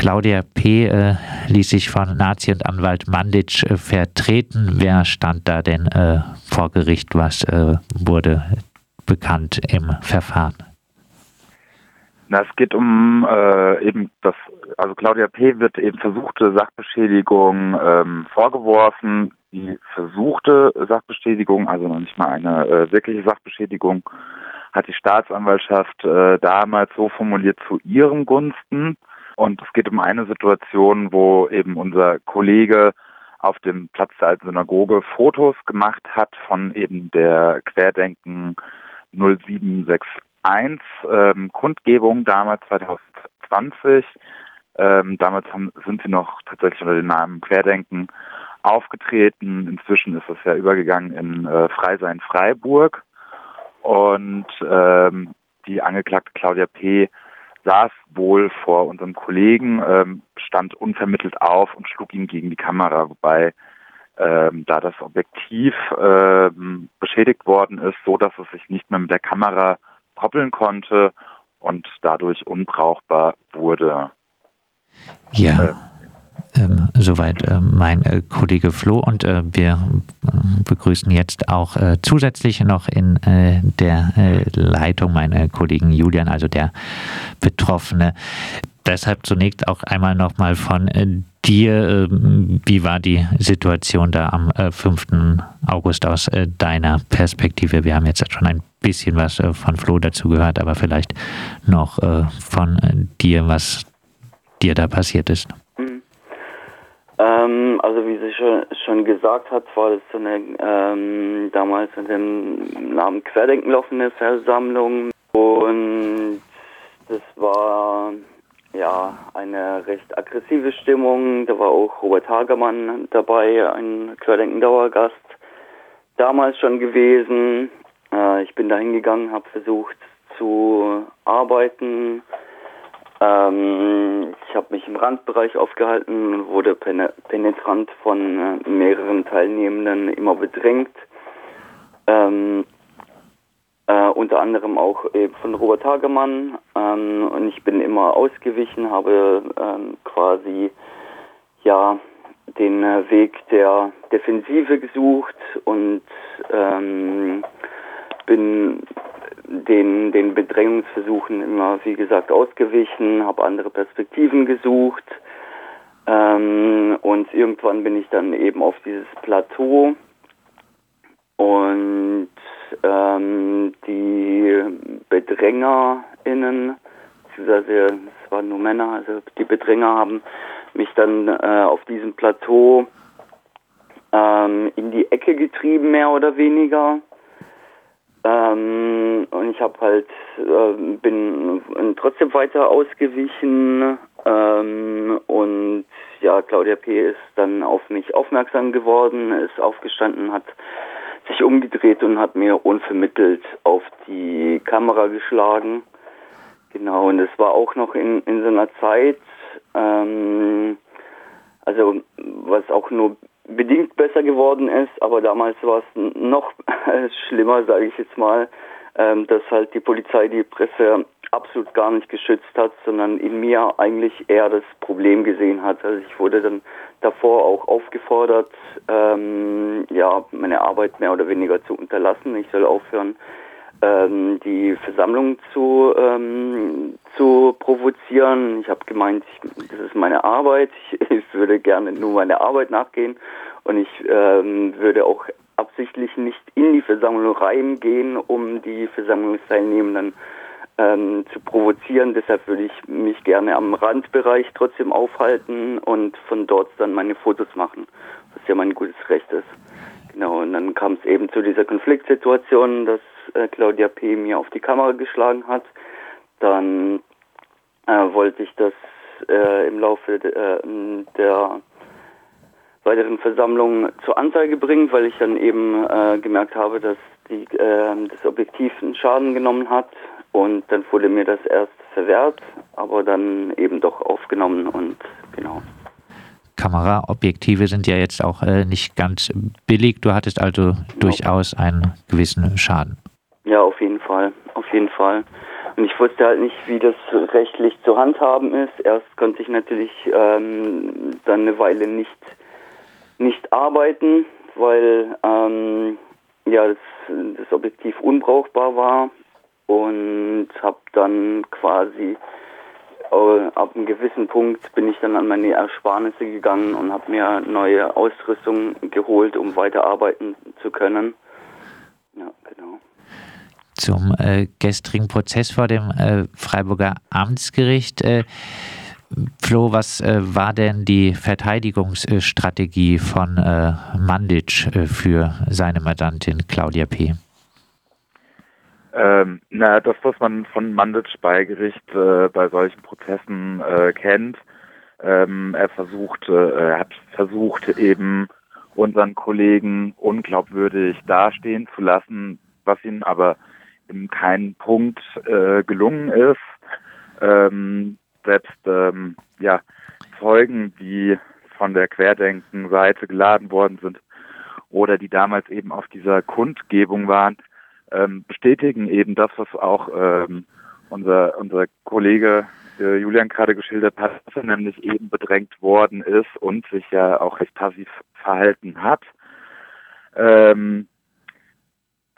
Claudia P. Äh, ließ sich von Nazi und Anwalt Mandic äh, vertreten. Wer stand da denn äh, vor Gericht? Was wurde bekannt im Verfahren? Na, es geht um eben das, also Claudia P. wird eben versuchte Sachbeschädigung ähm, vorgeworfen. Die versuchte Sachbeschädigung, also noch nicht mal eine wirkliche Sachbeschädigung, hat die Staatsanwaltschaft damals so formuliert zu ihren Gunsten. Und es geht um eine Situation, wo eben unser Kollege auf dem Platz der alten Synagoge Fotos gemacht hat von eben der Querdenken 0761 ähm, Kundgebung damals 2020. Ähm, damals haben, sind sie noch tatsächlich unter dem Namen Querdenken aufgetreten. Inzwischen ist das ja übergegangen in äh, Freisein Freiburg. Und ähm, die Angeklagte Claudia P. saß wohl vor unserem Kollegen, ähm, stand unvermittelt auf und schlug ihn gegen die Kamera, wobei ähm, da das Objektiv ähm, beschädigt worden ist, so dass es sich nicht mehr mit der Kamera koppeln konnte und dadurch unbrauchbar wurde. Ja. Äh, ähm, soweit äh, mein äh, Kollege Flo und äh, wir äh, begrüßen jetzt auch äh, zusätzlich noch in äh, der Leitung meinen Kollegen Julian, also der Betroffene. Deshalb zunächst auch einmal nochmal von dir, ähm, wie war die Situation da am 5. August aus deiner Perspektive? Wir haben jetzt schon ein bisschen was von Flo dazu gehört, aber vielleicht noch von dir, was dir da passiert ist. Ähm, also wie sie schon, schon gesagt hat, war das so eine ähm, damals unter dem Namen Querdenken laufende Versammlung und das war ja eine recht aggressive Stimmung. Da war auch Robert Hagermann dabei, ein Querdenken-Dauergast, damals schon gewesen. Äh, ich bin da hingegangen, habe versucht zu arbeiten, ähm, ich habe mich im Randbereich aufgehalten und wurde penetrant von äh, mehreren Teilnehmenden immer bedrängt. Ähm, äh, unter anderem auch eben von Robert Hagemann. Ähm, und ich bin immer ausgewichen, habe ähm, quasi ja den äh, Weg der Defensive gesucht und ähm, bin den, den Bedrängungsversuchen immer, wie gesagt, ausgewichen, habe andere Perspektiven gesucht. Ähm, und irgendwann bin ich dann eben auf dieses Plateau und ähm, die BedrängerInnen, beziehungsweise es waren nur Männer, also die Bedränger haben mich dann äh, auf diesem Plateau ähm, in die Ecke getrieben, mehr oder weniger. Ähm, und ich habe halt äh, bin trotzdem weiter ausgewichen ähm, und ja Claudia P ist dann auf mich aufmerksam geworden, ist aufgestanden, hat sich umgedreht und hat mir unvermittelt auf die Kamera geschlagen. Genau und es war auch noch in in so einer Zeit, ähm, also was auch nur bedingt besser geworden ist, aber damals war es noch schlimmer, sage ich jetzt mal, ähm, dass halt die Polizei die Presse absolut gar nicht geschützt hat, sondern in mir eigentlich eher das Problem gesehen hat. Also ich wurde dann davor auch aufgefordert, ähm, ja, meine Arbeit mehr oder weniger zu unterlassen. Ich soll aufhören, ähm, die Versammlung zu, ähm, zu provozieren. Ich habe gemeint, ich, das ist meine Arbeit. Ich, ich, würde gerne nur meine Arbeit nachgehen und ich ähm, würde auch absichtlich nicht in die Versammlung reingehen, um die Versammlungsteilnehmenden ähm, zu provozieren. Deshalb würde ich mich gerne am Randbereich trotzdem aufhalten und von dort dann meine Fotos machen, was ja mein gutes Recht ist. Genau, und dann kam es eben zu dieser Konfliktsituation, dass äh, Claudia P. mir auf die Kamera geschlagen hat. Dann äh, wollte ich das äh, im Laufe de, äh, der weiteren Versammlung zur Anzeige bringen, weil ich dann eben äh, gemerkt habe, dass die, äh, das Objektiv einen Schaden genommen hat. Und dann wurde mir das erst verwehrt, aber dann eben doch aufgenommen und genau. Kameraobjektive sind ja jetzt auch äh, nicht ganz billig. Du hattest also durchaus einen gewissen Schaden. Ja, auf jeden Fall, auf jeden Fall. Und ich wusste halt nicht, wie das rechtlich zu handhaben ist. Erst konnte ich natürlich ähm, dann eine Weile nicht, nicht arbeiten, weil ähm, ja, das, das Objektiv unbrauchbar war und habe dann quasi äh, ab einem gewissen Punkt bin ich dann an meine Ersparnisse gegangen und habe mir neue Ausrüstung geholt, um weiter arbeiten zu können. Ja, genau. Zum äh, gestrigen Prozess vor dem äh, Freiburger Amtsgericht. Äh, Flo, was äh, war denn die Verteidigungsstrategie von äh, Mandic für seine Mandantin Claudia P.? Ähm, na, das, was man von Mandic bei Gericht äh, bei solchen Prozessen äh, kennt, ähm, er versucht, äh, er hat versucht eben unseren Kollegen unglaubwürdig dastehen zu lassen, was ihm aber in keinem Punkt äh, gelungen ist. Ähm, selbst ähm, ja, Zeugen, die von der Querdenken-Seite geladen worden sind oder die damals eben auf dieser Kundgebung waren, ähm, bestätigen eben das, was auch ähm, unser, unser Kollege äh, Julian gerade geschildert hat, dass er nämlich eben bedrängt worden ist und sich ja auch recht passiv verhalten hat. Ähm,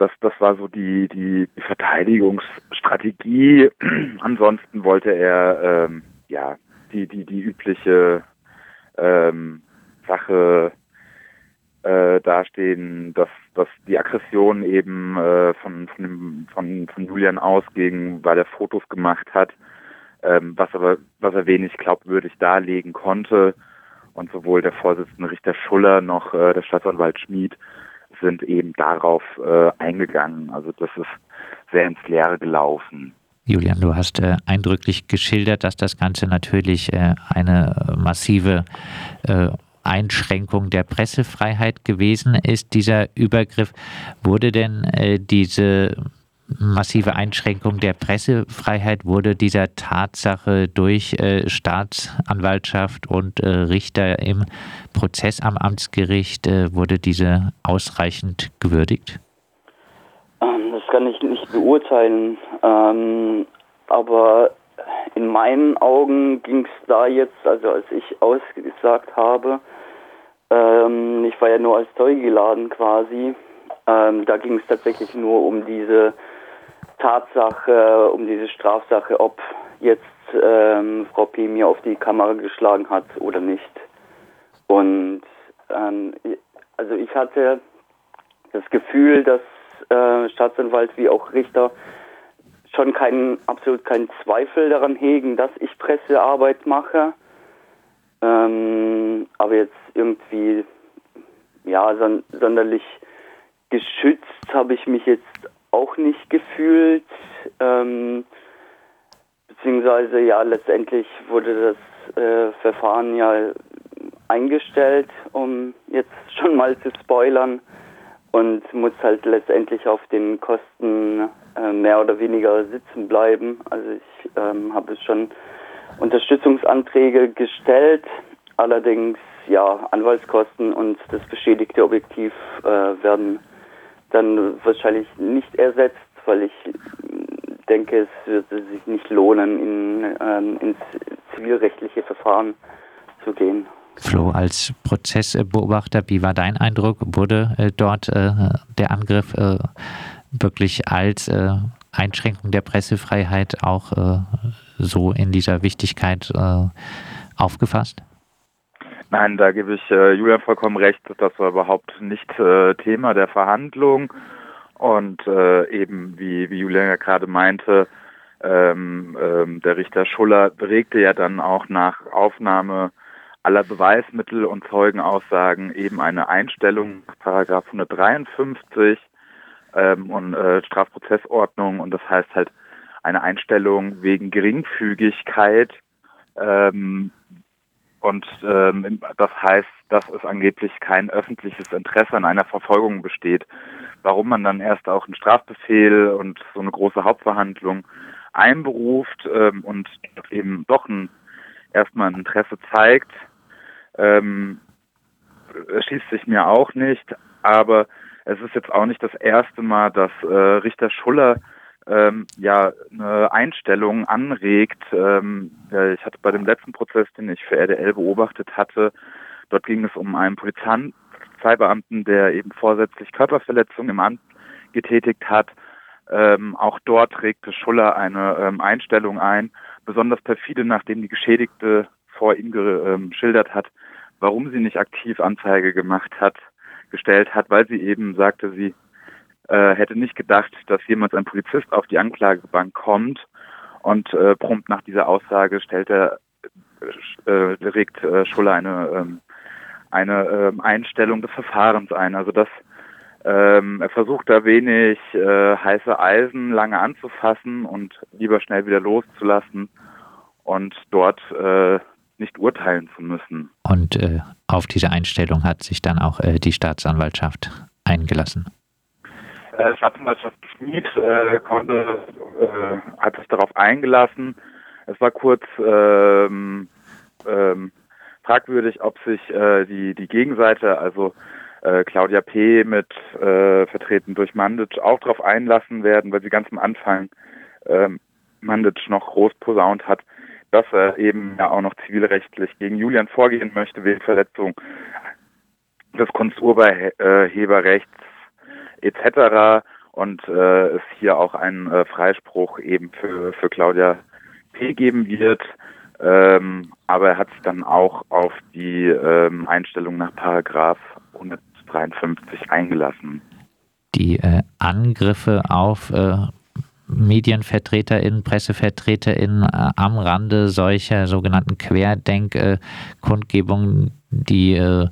das, das war so die, die, Verteidigungsstrategie. Ansonsten wollte er ähm, ja die, die, die übliche ähm, Sache äh, dastehen, dass, dass die Aggression eben äh, von, von, dem, von, von Julian ausging, weil er Fotos gemacht hat, ähm, was aber was er wenig glaubwürdig darlegen konnte. Und sowohl der Vorsitzende Richter Schuller noch äh, der Staatsanwalt Schmid sind eben darauf äh, eingegangen. Also das ist sehr ins Leere gelaufen. Julian, du hast äh, eindrücklich geschildert, dass das Ganze natürlich äh, eine massive äh, Einschränkung der Pressefreiheit gewesen ist, dieser Übergriff. Wurde denn äh, diese massive Einschränkung der Pressefreiheit, wurde dieser Tatsache durch äh, Staatsanwaltschaft und äh, Richter im Prozess am Amtsgericht, äh, wurde diese ausreichend gewürdigt? Ähm, das kann ich nicht beurteilen. Ähm, aber in meinen Augen ging es da jetzt, also als ich ausgesagt habe, ähm, ich war ja nur als Zeuge geladen quasi, ähm, da ging es tatsächlich nur um diese Tatsache, um diese Strafsache, ob jetzt ähm, Frau P. mir auf die Kamera geschlagen hat oder nicht. Und ähm, also ich hatte das Gefühl, dass äh, Staatsanwalt wie auch Richter schon keinen, absolut keinen Zweifel daran hegen, dass ich Pressearbeit mache. Ähm, aber jetzt irgendwie, ja, son sonderlich geschützt habe ich mich jetzt auch nicht gefühlt. Ähm, beziehungsweise, ja, letztendlich wurde das äh, Verfahren ja eingestellt, um jetzt schon mal zu spoilern und muss halt letztendlich auf den Kosten äh, mehr oder weniger sitzen bleiben. Also ich ähm, habe schon Unterstützungsanträge gestellt, allerdings ja Anwaltskosten und das beschädigte Objektiv äh, werden dann wahrscheinlich nicht ersetzt, weil ich denke, es wird sich nicht lohnen, in, ähm, ins zivilrechtliche Verfahren zu gehen. Flo, als Prozessbeobachter, wie war dein Eindruck? Wurde äh, dort äh, der Angriff äh, wirklich als äh, Einschränkung der Pressefreiheit auch äh, so in dieser Wichtigkeit äh, aufgefasst? Nein, da gebe ich äh, Julian vollkommen recht. Das war überhaupt nicht äh, Thema der Verhandlung. Und äh, eben, wie, wie Julian ja gerade meinte, ähm, ähm, der Richter Schuller regte ja dann auch nach Aufnahme aller Beweismittel und Zeugenaussagen eben eine Einstellung Paragraph 153 ähm, und äh, Strafprozessordnung und das heißt halt eine Einstellung wegen Geringfügigkeit ähm, und ähm, das heißt, dass es angeblich kein öffentliches Interesse an einer Verfolgung besteht. Warum man dann erst auch einen Strafbefehl und so eine große Hauptverhandlung einberuft ähm, und eben doch ein, erstmal ein Interesse zeigt, ähm, erschließt sich mir auch nicht. Aber es ist jetzt auch nicht das erste Mal, dass äh, Richter Schuller ähm, ja eine Einstellung anregt. Ähm, ich hatte bei dem letzten Prozess, den ich für RDL beobachtet hatte, dort ging es um einen Polizeibeamten, der eben vorsätzlich Körperverletzung im Amt getätigt hat. Ähm, auch dort regte Schuller eine ähm, Einstellung ein, besonders perfide, nachdem die Geschädigte vor ihm ähm, geschildert hat, warum sie nicht aktiv Anzeige gemacht hat, gestellt hat, weil sie eben sagte, sie äh, hätte nicht gedacht, dass jemals ein Polizist auf die Anklagebank kommt und äh, prompt nach dieser Aussage stellt er, äh, regt äh, Schuller eine, ähm, eine äh, Einstellung des Verfahrens ein. Also das ähm, er versucht da wenig äh, heiße Eisen lange anzufassen und lieber schnell wieder loszulassen und dort äh, nicht urteilen zu müssen. Und äh, auf diese Einstellung hat sich dann auch äh, die Staatsanwaltschaft eingelassen. Äh, Staatsanwaltschaft Schmid äh, konnte, äh, hat sich darauf eingelassen. Es war kurz ähm, ähm, fragwürdig, ob sich äh, die, die Gegenseite, also äh, Claudia P. mit äh, vertreten durch Mandic auch darauf einlassen werden, weil sie ganz am Anfang ähm, Mandic noch groß posaunt hat, dass er eben ja auch noch zivilrechtlich gegen Julian vorgehen möchte wegen Verletzung des Kunsturheberrechts etc. Und äh, es hier auch einen äh, Freispruch eben für, für Claudia P. geben wird. Ähm, aber er hat sich dann auch auf die ähm, Einstellung nach Paragraph 153 eingelassen. Die äh, Angriffe auf äh, MedienvertreterInnen, PressevertreterInnen äh, am Rande solcher sogenannten Querdenk-Kundgebungen, die äh,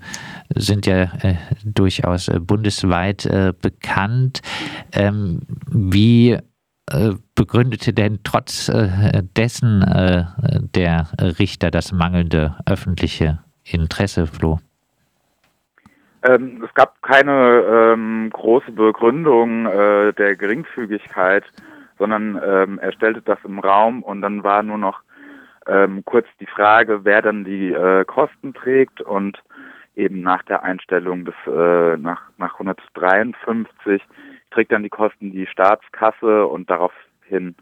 sind ja äh, durchaus äh, bundesweit äh, bekannt. Ähm, wie äh, begründete denn trotz dessen der Richter das mangelnde öffentliche Interesse, Flo? Ähm, es gab keine ähm, große Begründung äh, der Geringfügigkeit sondern ähm, er stellte das im Raum und dann war nur noch ähm, kurz die Frage, wer dann die äh, Kosten trägt und eben nach der Einstellung des äh, nach nach 153 trägt dann die Kosten die Staatskasse und daraufhin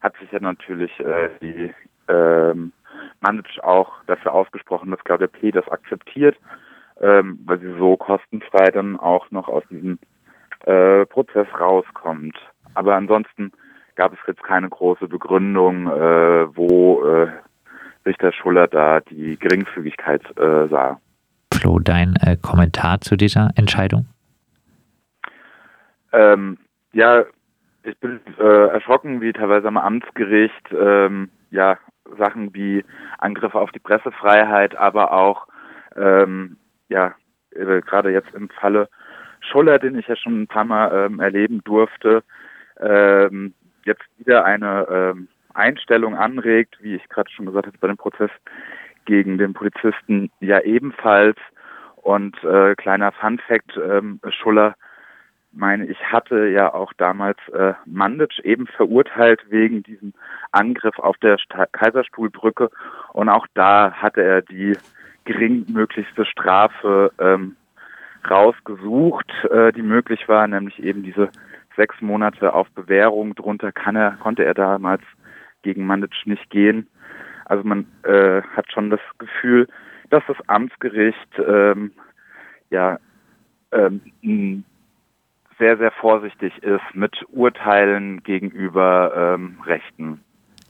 hat sich ja natürlich äh, die ähm, Mandic auch dafür ausgesprochen, dass Claudia P. das akzeptiert, ähm, weil sie so kostenfrei dann auch noch aus diesem äh, Prozess rauskommt. Aber ansonsten gab es jetzt keine große Begründung, äh, wo äh, Richter Schuller da die Geringfügigkeit äh, sah. Flo, dein äh, Kommentar zu dieser Entscheidung? Ähm, ja, ich bin äh, erschrocken, wie teilweise am Amtsgericht ähm, ja Sachen wie Angriffe auf die Pressefreiheit, aber auch ähm, ja äh, gerade jetzt im Falle Schuller, den ich ja schon ein paar Mal ähm, erleben durfte, ähm, jetzt wieder eine ähm, Einstellung anregt, wie ich gerade schon gesagt habe, bei dem Prozess gegen den Polizisten ja ebenfalls. Und äh, kleiner Fun Fact, ähm, Schuller, meine ich, hatte ja auch damals äh, Mandic eben verurteilt wegen diesem Angriff auf der Sta Kaiserstuhlbrücke. Und auch da hatte er die geringmöglichste Strafe ähm, rausgesucht, äh, die möglich war, nämlich eben diese sechs Monate auf Bewährung. Drunter kann er, konnte er damals gegen Mandic nicht gehen. Also man äh, hat schon das Gefühl, dass das Amtsgericht ähm, ja ähm, sehr, sehr vorsichtig ist mit Urteilen gegenüber ähm, Rechten.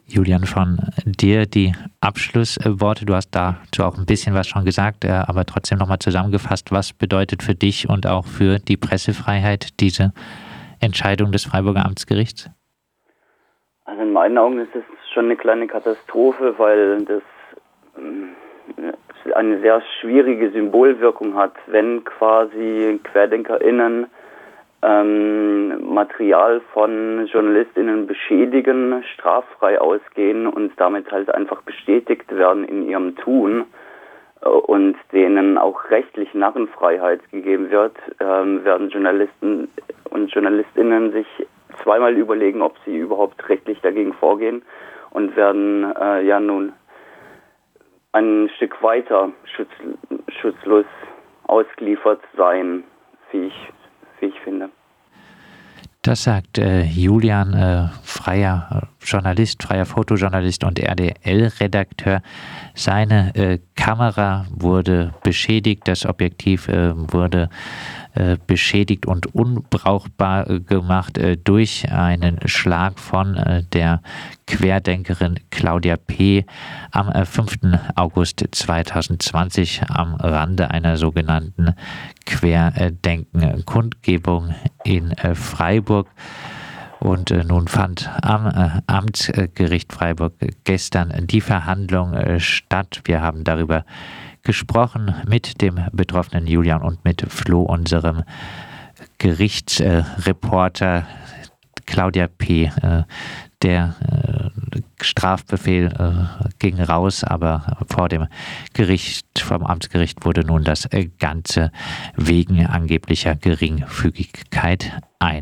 Julian, von dir die Abschlussworte. Du hast dazu auch ein bisschen was schon gesagt, äh, aber trotzdem nochmal zusammengefasst. Was bedeutet für dich und auch für die Pressefreiheit diese Entscheidung des Freiburger Amtsgerichts? Also in meinen Augen ist es schon eine kleine Katastrophe, weil das äh, eine sehr schwierige Symbolwirkung hat, wenn quasi QuerdenkerInnen ähm, Material von JournalistInnen beschädigen, straffrei ausgehen und damit halt einfach bestätigt werden in ihrem Tun und denen auch rechtlich Narrenfreiheit gegeben wird, ähm, werden Journalisten und Journalistinnen sich zweimal überlegen, ob sie überhaupt rechtlich dagegen vorgehen und werden äh, ja nun ein Stück weiter schutz, schutzlos ausgeliefert sein, wie ich, wie ich finde. Das sagt äh, Julian, äh, freier Journalist, freier Fotojournalist und RDL-Redakteur. Seine äh, Kamera wurde beschädigt, das Objektiv äh, wurde äh, beschädigt und unbrauchbar äh, gemacht äh, durch einen Schlag von der Querdenkerin Claudia P. am 5. August 2020 am Rande einer sogenannten Querdenken-Kundgebung in Freiburg. Und äh, nun fand am äh, Amtsgericht Freiburg gestern die Verhandlung äh, statt. Wir haben darüber gesprochen mit dem betroffenen Julian und mit Flo, unserem Gerichtsreporter Claudia P. Der Strafbefehl ging raus, aber vor dem Gericht, vom Amtsgericht wurde nun das Ganze wegen angeblicher Geringfügigkeit ein.